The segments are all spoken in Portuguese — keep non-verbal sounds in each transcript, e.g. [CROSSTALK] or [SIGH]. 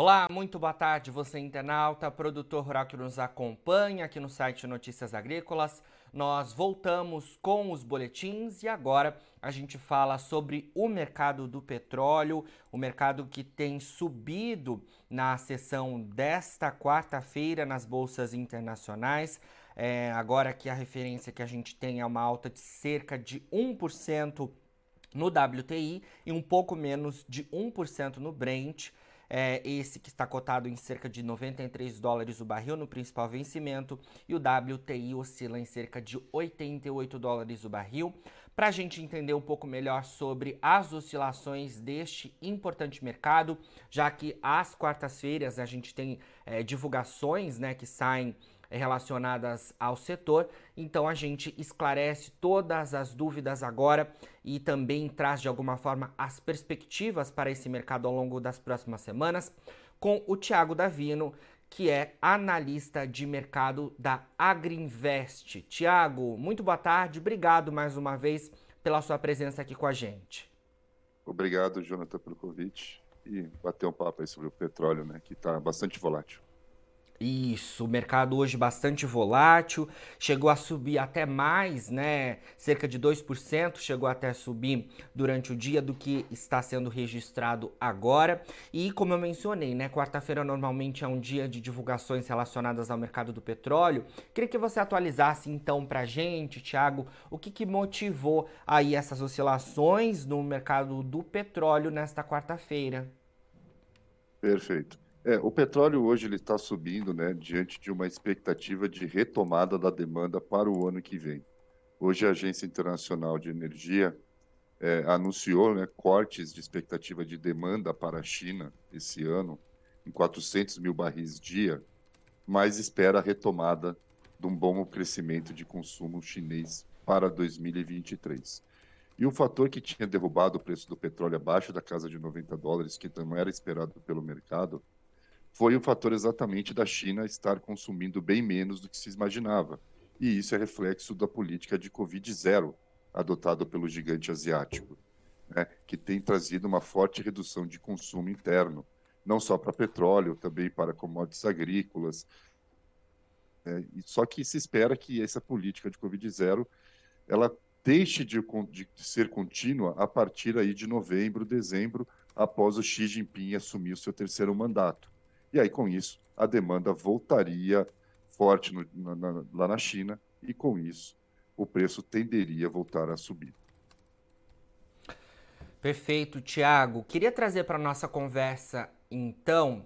Olá, muito boa tarde, você internauta, produtor rural que nos acompanha aqui no site Notícias Agrícolas. Nós voltamos com os boletins e agora a gente fala sobre o mercado do petróleo, o mercado que tem subido na sessão desta quarta-feira nas bolsas internacionais. É, agora que a referência que a gente tem é uma alta de cerca de 1% no WTI e um pouco menos de 1% no Brent é esse que está cotado em cerca de 93 dólares o barril no principal vencimento e o WTI oscila em cerca de 88 dólares o barril. Para a gente entender um pouco melhor sobre as oscilações deste importante mercado, já que às quartas-feiras a gente tem é, divulgações né, que saem relacionadas ao setor. Então a gente esclarece todas as dúvidas agora e também traz de alguma forma as perspectivas para esse mercado ao longo das próximas semanas com o Tiago Davino, que é analista de mercado da Agriinvest. Tiago, muito boa tarde, obrigado mais uma vez pela sua presença aqui com a gente. Obrigado, Jonathan, pelo convite e bater um papo aí sobre o petróleo, né, que está bastante volátil. Isso, o mercado hoje bastante volátil, chegou a subir até mais, né? Cerca de 2%, chegou até a subir durante o dia do que está sendo registrado agora. E como eu mencionei, né, quarta-feira normalmente é um dia de divulgações relacionadas ao mercado do petróleo. Queria que você atualizasse então pra gente, Thiago, o que, que motivou aí essas oscilações no mercado do petróleo nesta quarta-feira. Perfeito. É, o petróleo hoje ele está subindo, né, diante de uma expectativa de retomada da demanda para o ano que vem. Hoje a Agência Internacional de Energia é, anunciou né, cortes de expectativa de demanda para a China esse ano em 400 mil barris dia, mas espera a retomada de um bom crescimento de consumo chinês para 2023. E o fator que tinha derrubado o preço do petróleo abaixo da casa de 90 dólares, que não era esperado pelo mercado, foi o fator exatamente da China estar consumindo bem menos do que se imaginava. E isso é reflexo da política de Covid zero adotada pelo gigante asiático, né, que tem trazido uma forte redução de consumo interno, não só para petróleo, também para commodities agrícolas. É, só que se espera que essa política de Covid zero ela deixe de, de, ser contínua a partir aí de novembro, dezembro, após o Xi Jinping assumir o seu terceiro mandato. E aí, com isso, a demanda voltaria forte no, na, lá na China e, com isso, o preço tenderia a voltar a subir. Perfeito, Tiago. Queria trazer para nossa conversa, então,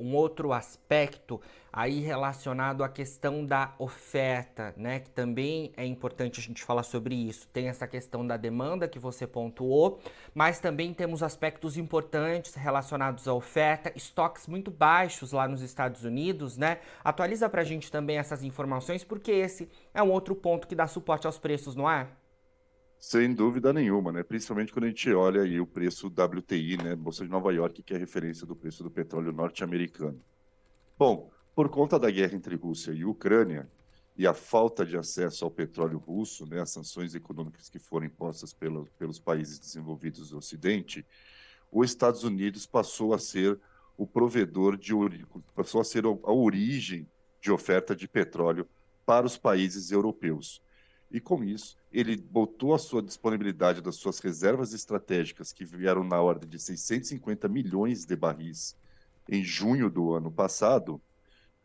um outro aspecto aí relacionado à questão da oferta, né? Que também é importante a gente falar sobre isso. Tem essa questão da demanda que você pontuou, mas também temos aspectos importantes relacionados à oferta, estoques muito baixos lá nos Estados Unidos, né? Atualiza pra gente também essas informações, porque esse é um outro ponto que dá suporte aos preços, não é? Sem dúvida nenhuma, né? Principalmente quando a gente olha aí o preço WTI, né? Bolsa de Nova York, que é referência do preço do petróleo norte-americano. Bom, por conta da guerra entre Rússia e Ucrânia e a falta de acesso ao petróleo russo, né, as sanções econômicas que foram impostas pelo, pelos países desenvolvidos do Ocidente, os Estados Unidos passou a ser o provedor de passou a ser a origem de oferta de petróleo para os países europeus. E com isso, ele botou a sua disponibilidade das suas reservas estratégicas, que vieram na ordem de 650 milhões de barris em junho do ano passado,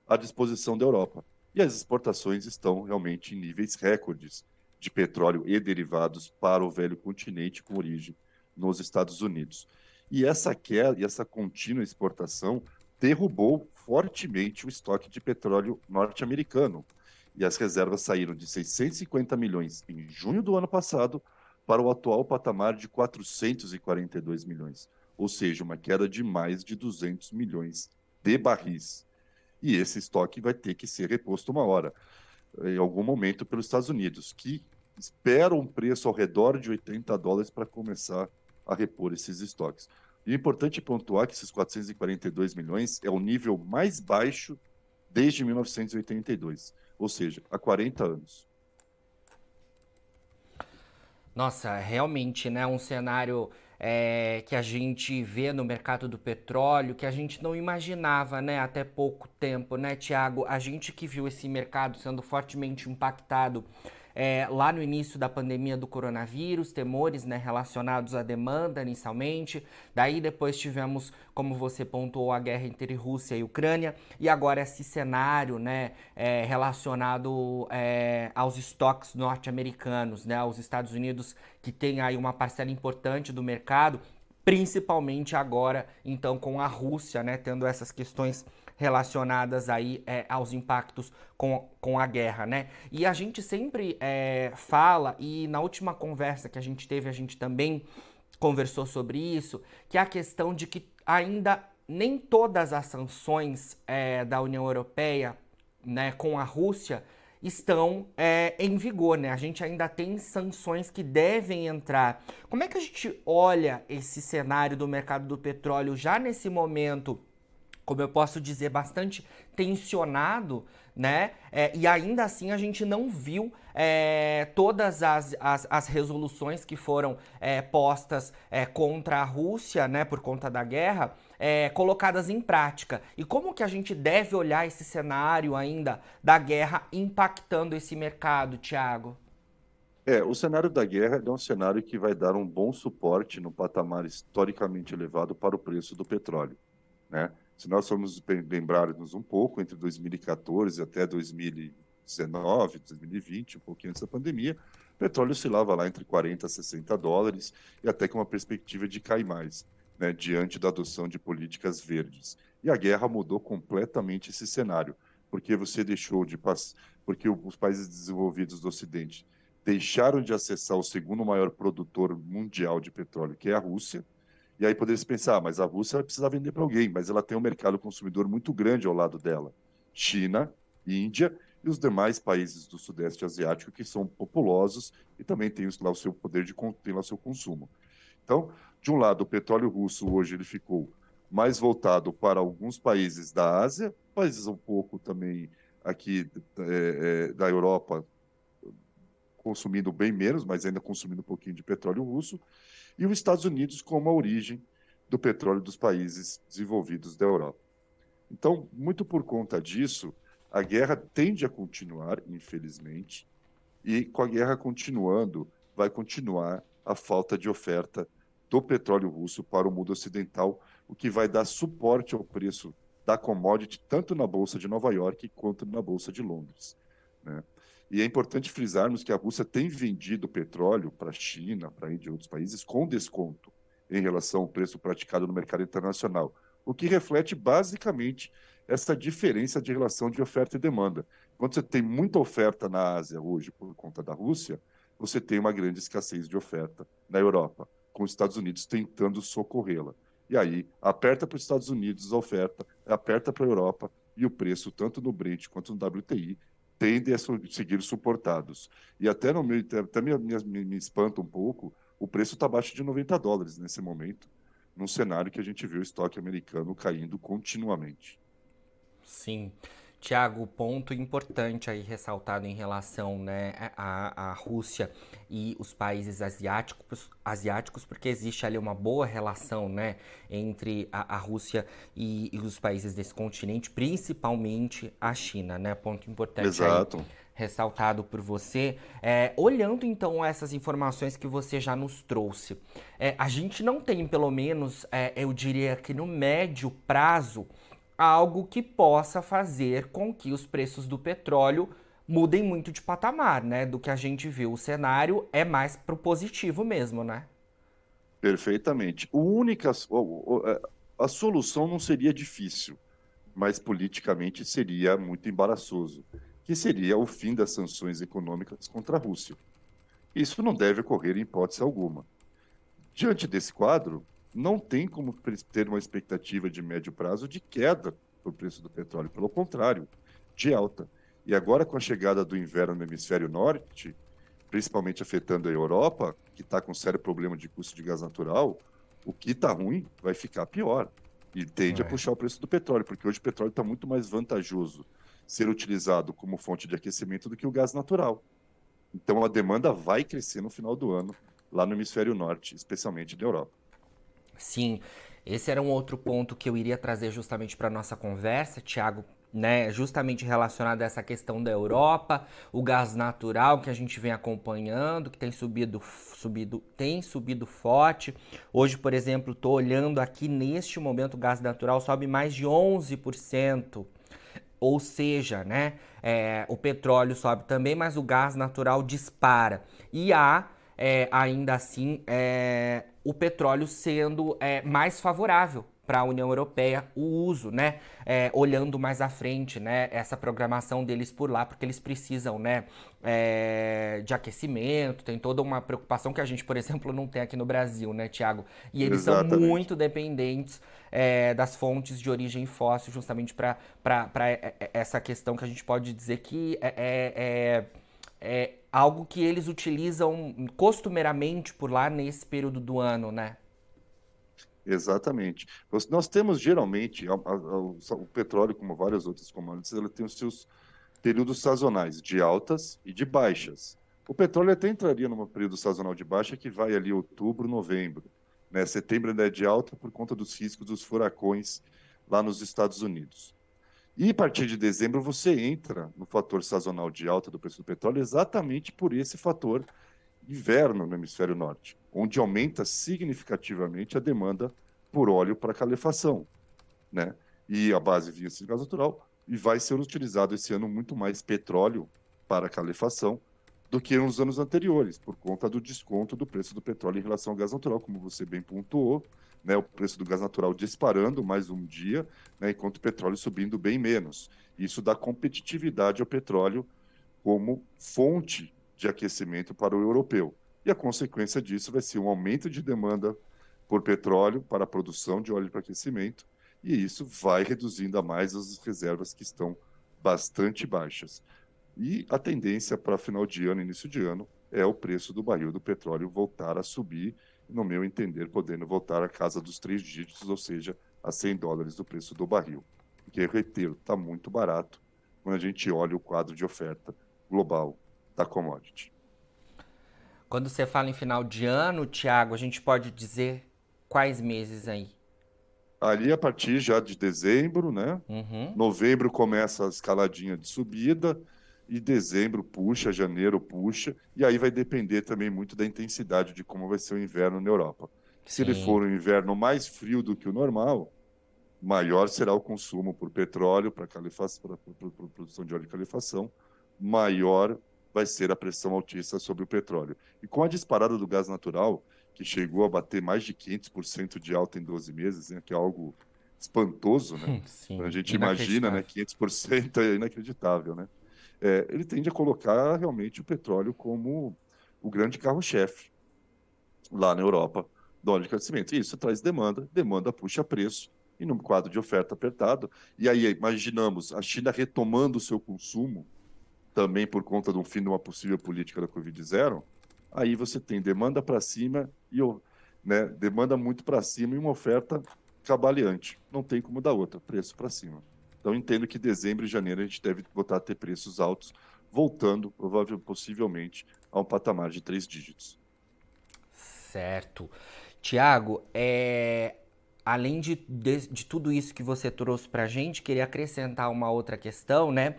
à disposição da Europa. E as exportações estão realmente em níveis recordes de petróleo e derivados para o velho continente com origem nos Estados Unidos. E essa queda e essa contínua exportação derrubou fortemente o estoque de petróleo norte-americano, e as reservas saíram de 650 milhões em junho do ano passado para o atual patamar de 442 milhões, ou seja, uma queda de mais de 200 milhões de barris. E esse estoque vai ter que ser reposto uma hora, em algum momento, pelos Estados Unidos, que esperam um preço ao redor de 80 dólares para começar a repor esses estoques. E é importante pontuar que esses 442 milhões é o nível mais baixo desde 1982 ou seja, há 40 anos. Nossa, realmente, né? Um cenário é, que a gente vê no mercado do petróleo que a gente não imaginava, né, até pouco tempo, né, Tiago? A gente que viu esse mercado sendo fortemente impactado é, lá no início da pandemia do coronavírus, temores né, relacionados à demanda inicialmente. Daí depois tivemos, como você pontuou, a guerra entre Rússia e Ucrânia. E agora esse cenário né, é, relacionado é, aos estoques norte-americanos, né, aos Estados Unidos, que tem aí uma parcela importante do mercado, principalmente agora, então, com a Rússia, né, tendo essas questões relacionadas aí é, aos impactos com, com a guerra, né? E a gente sempre é, fala, e na última conversa que a gente teve, a gente também conversou sobre isso, que é a questão de que ainda nem todas as sanções é, da União Europeia né, com a Rússia estão é, em vigor, né? A gente ainda tem sanções que devem entrar. Como é que a gente olha esse cenário do mercado do petróleo já nesse momento? Como eu posso dizer, bastante tensionado, né? É, e ainda assim a gente não viu é, todas as, as, as, resoluções que foram é, postas é, contra a Rússia, né, por conta da guerra, é, colocadas em prática. E como que a gente deve olhar esse cenário ainda da guerra impactando esse mercado, Tiago? É, o cenário da guerra é um cenário que vai dar um bom suporte no patamar historicamente elevado para o preço do petróleo, né? Se nós formos lembrarmos um pouco, entre 2014 até 2019, 2020, um pouquinho antes da pandemia, o petróleo oscilava lá entre 40 a 60 dólares e até com uma perspectiva de cair mais, né, diante da adoção de políticas verdes. E a guerra mudou completamente esse cenário, porque você deixou de porque os países desenvolvidos do Ocidente deixaram de acessar o segundo maior produtor mundial de petróleo, que é a Rússia, e aí poderia se pensar, mas a Rússia vai precisar vender para alguém, mas ela tem um mercado consumidor muito grande ao lado dela. China, Índia e os demais países do Sudeste Asiático que são populosos e também têm lá o seu poder de ter lá o seu consumo. Então, de um lado, o petróleo russo hoje ele ficou mais voltado para alguns países da Ásia, países um pouco também aqui é, é, da Europa, consumindo bem menos, mas ainda consumindo um pouquinho de petróleo russo, e os Estados Unidos como a origem do petróleo dos países desenvolvidos da Europa. Então, muito por conta disso, a guerra tende a continuar, infelizmente, e com a guerra continuando, vai continuar a falta de oferta do petróleo russo para o mundo ocidental, o que vai dar suporte ao preço da commodity tanto na bolsa de Nova York quanto na bolsa de Londres. Né? E é importante frisarmos que a Rússia tem vendido petróleo para a China, para a Índia e outros países com desconto em relação ao preço praticado no mercado internacional, o que reflete basicamente essa diferença de relação de oferta e demanda. Quando você tem muita oferta na Ásia hoje por conta da Rússia, você tem uma grande escassez de oferta na Europa, com os Estados Unidos tentando socorrê-la. E aí, aperta para os Estados Unidos a oferta, aperta para a Europa, e o preço, tanto no Brent quanto no WTI, tendem a seguir suportados. E até, no meu, até me, me, me espanta um pouco, o preço está abaixo de 90 dólares nesse momento, num cenário que a gente vê o estoque americano caindo continuamente. Sim. Tiago, ponto importante aí ressaltado em relação né, à, à Rússia e os países asiáticos, asiáticos, porque existe ali uma boa relação né, entre a, a Rússia e, e, os países desse continente, principalmente a China, né? Ponto importante Exato. Aí, ressaltado por você. É, olhando então essas informações que você já nos trouxe, é, a gente não tem, pelo menos, é, eu diria que no médio prazo, algo que possa fazer com que os preços do petróleo mudem muito de patamar, né? Do que a gente viu. O cenário é mais pro positivo mesmo, né? Perfeitamente. O única, é, a solução não seria difícil, mas politicamente seria muito embaraçoso, que seria o fim das sanções econômicas contra a Rússia. Isso não deve ocorrer em hipótese alguma. Diante desse quadro, não tem como ter uma expectativa de médio prazo de queda do preço do petróleo, pelo contrário, de alta. E agora, com a chegada do inverno no hemisfério norte, principalmente afetando a Europa, que está com sério problema de custo de gás natural, o que está ruim vai ficar pior. E tende é. a puxar o preço do petróleo, porque hoje o petróleo está muito mais vantajoso ser utilizado como fonte de aquecimento do que o gás natural. Então a demanda vai crescer no final do ano, lá no hemisfério norte, especialmente na Europa. Sim, esse era um outro ponto que eu iria trazer justamente para nossa conversa, Tiago, né, justamente relacionado a essa questão da Europa, o gás natural que a gente vem acompanhando, que tem subido, subido, tem subido forte. Hoje, por exemplo, estou olhando aqui neste momento o gás natural sobe mais de 11%. Ou seja, né, é, o petróleo sobe também, mas o gás natural dispara. E há, é, ainda assim, é, o petróleo sendo é, mais favorável para a União Europeia o uso, né? É, olhando mais à frente, né? Essa programação deles por lá, porque eles precisam, né? É, de aquecimento, tem toda uma preocupação que a gente, por exemplo, não tem aqui no Brasil, né, Tiago? E eles Exatamente. são muito dependentes é, das fontes de origem fóssil, justamente para é, é, essa questão que a gente pode dizer que é, é, é algo que eles utilizam costumeiramente por lá nesse período do ano, né? Exatamente. Nós temos geralmente a, a, a, o petróleo, como várias outras commodities, ele tem os seus períodos sazonais de altas e de baixas. O petróleo até entraria num período sazonal de baixa que vai ali outubro, novembro. Né? Setembro ainda é de alta por conta dos riscos dos furacões lá nos Estados Unidos. E a partir de dezembro você entra no fator sazonal de alta do preço do petróleo exatamente por esse fator inverno no hemisfério norte, onde aumenta significativamente a demanda por óleo para calefação, né? E a base vinha de gás natural e vai ser utilizado esse ano muito mais petróleo para calefação do que nos anos anteriores, por conta do desconto do preço do petróleo em relação ao gás natural, como você bem pontuou, né, o preço do gás natural disparando mais um dia, né, enquanto o petróleo subindo bem menos. Isso dá competitividade ao petróleo como fonte de aquecimento para o europeu. E a consequência disso vai ser um aumento de demanda por petróleo para a produção de óleo para aquecimento, e isso vai reduzindo a mais as reservas que estão bastante baixas. E a tendência para final de ano, início de ano, é o preço do barril do petróleo voltar a subir, no meu entender, podendo voltar à casa dos três dígitos, ou seja, a 100 dólares do preço do barril. Porque, reitero, está muito barato quando a gente olha o quadro de oferta global da commodity. Quando você fala em final de ano, Tiago, a gente pode dizer quais meses aí? Ali a partir já de dezembro, né? Uhum. Novembro começa a escaladinha de subida e dezembro puxa, janeiro puxa, e aí vai depender também muito da intensidade de como vai ser o inverno na Europa. Sim. Se ele for um inverno mais frio do que o normal, maior será o consumo por petróleo para produção de óleo de calefação, maior vai ser a pressão altíssima sobre o petróleo. E com a disparada do gás natural, que chegou a bater mais de 500% de alta em 12 meses, né, que é algo espantoso, né? [LAUGHS] Sim, a gente imagina, né, 500% é inacreditável, né? É, ele tende a colocar realmente o petróleo como o grande carro-chefe lá na Europa do óleo de aquecimento. E isso traz demanda, demanda puxa preço, e num quadro de oferta apertado, e aí imaginamos a China retomando o seu consumo, também por conta do fim de uma possível política da Covid-0, aí você tem demanda para cima e né, demanda muito para cima e uma oferta cabaleante. Não tem como dar outra, preço para cima. Então entendo que dezembro e janeiro a gente deve voltar a ter preços altos, voltando provavelmente possivelmente a um patamar de três dígitos. Certo. Tiago, é... além de, de, de, tudo isso que você trouxe para a gente, queria acrescentar uma outra questão, né?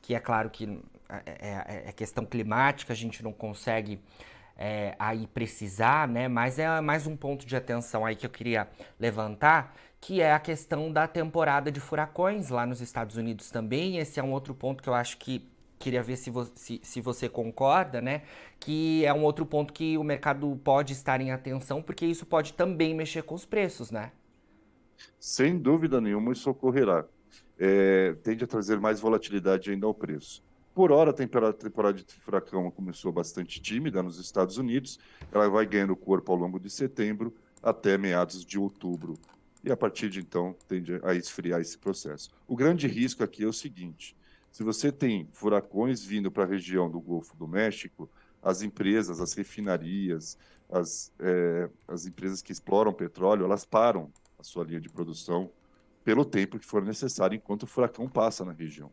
Que é claro que é, é, é, questão climática, a gente não consegue é, aí precisar, né? Mas é mais um ponto de atenção aí que eu queria levantar, que é a questão da temporada de furacões lá nos Estados Unidos também. Esse é um outro ponto que eu acho que queria ver se, vo se, se você concorda, né? Que é um outro ponto que o mercado pode estar em atenção, porque isso pode também mexer com os preços, né? Sem dúvida nenhuma, isso ocorrerá. É, tende a trazer mais volatilidade ainda ao preço. Por hora, a temporada de furacão começou bastante tímida nos Estados Unidos. Ela vai ganhando corpo ao longo de setembro até meados de outubro. E a partir de então, tende a esfriar esse processo. O grande risco aqui é o seguinte: se você tem furacões vindo para a região do Golfo do México, as empresas, as refinarias, as, é, as empresas que exploram petróleo, elas param a sua linha de produção pelo tempo que for necessário enquanto o furacão passa na região.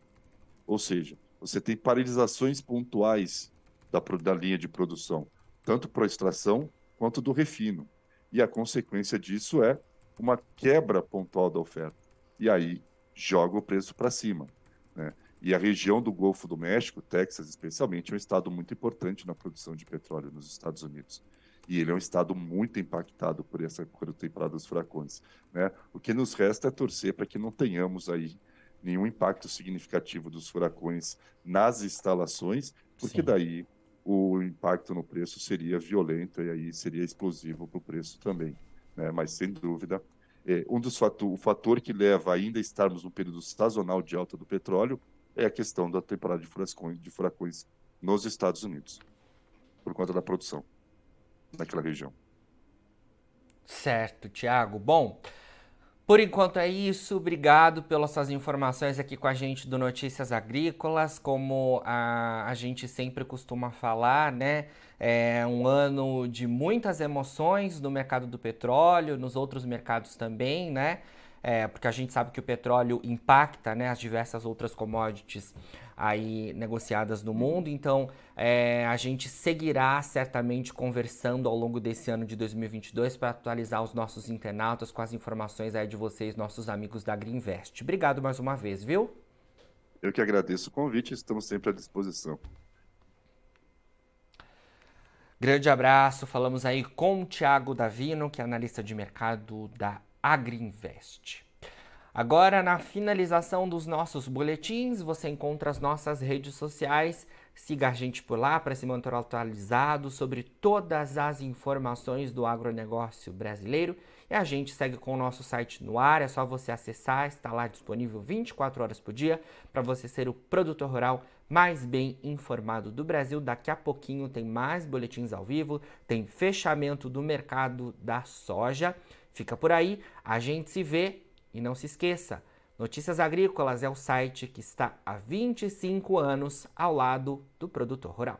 Ou seja, você tem paralisações pontuais da, da linha de produção, tanto para a extração quanto do refino. e a consequência disso é uma quebra pontual da oferta. E aí joga o preço para cima. Né? E a região do Golfo do México, Texas especialmente, é um estado muito importante na produção de petróleo nos Estados Unidos. E ele é um estado muito impactado por essa por temporada dos furacões. Né? O que nos resta é torcer para que não tenhamos aí nenhum impacto significativo dos furacões nas instalações, porque Sim. daí o impacto no preço seria violento e aí seria explosivo para o preço também. Né? Mas, sem dúvida, é, um dos fator, o fator que leva ainda a estarmos num período sazonal de alta do petróleo é a questão da temporada de furacões, de furacões nos Estados Unidos, por conta da produção naquela região. Certo, Tiago. Bom, por enquanto é isso. Obrigado pelas suas informações aqui com a gente do Notícias Agrícolas. Como a, a gente sempre costuma falar, né? É um ano de muitas emoções no mercado do petróleo, nos outros mercados também, né? É, porque a gente sabe que o petróleo impacta né, as diversas outras commodities aí negociadas no mundo. Então, é, a gente seguirá certamente conversando ao longo desse ano de 2022 para atualizar os nossos internautas com as informações aí de vocês, nossos amigos da Greenvest. Obrigado mais uma vez, viu? Eu que agradeço o convite, estamos sempre à disposição. Grande abraço, falamos aí com o Thiago Davino, que é analista de mercado da Agriinvest. Agora, na finalização dos nossos boletins, você encontra as nossas redes sociais. Siga a gente por lá para se manter atualizado sobre todas as informações do agronegócio brasileiro. E a gente segue com o nosso site no ar, é só você acessar, está lá disponível 24 horas por dia para você ser o produtor rural mais bem informado do Brasil. Daqui a pouquinho tem mais boletins ao vivo, tem fechamento do mercado da soja. Fica por aí, a gente se vê e não se esqueça, Notícias Agrícolas é o site que está há 25 anos ao lado do produtor rural.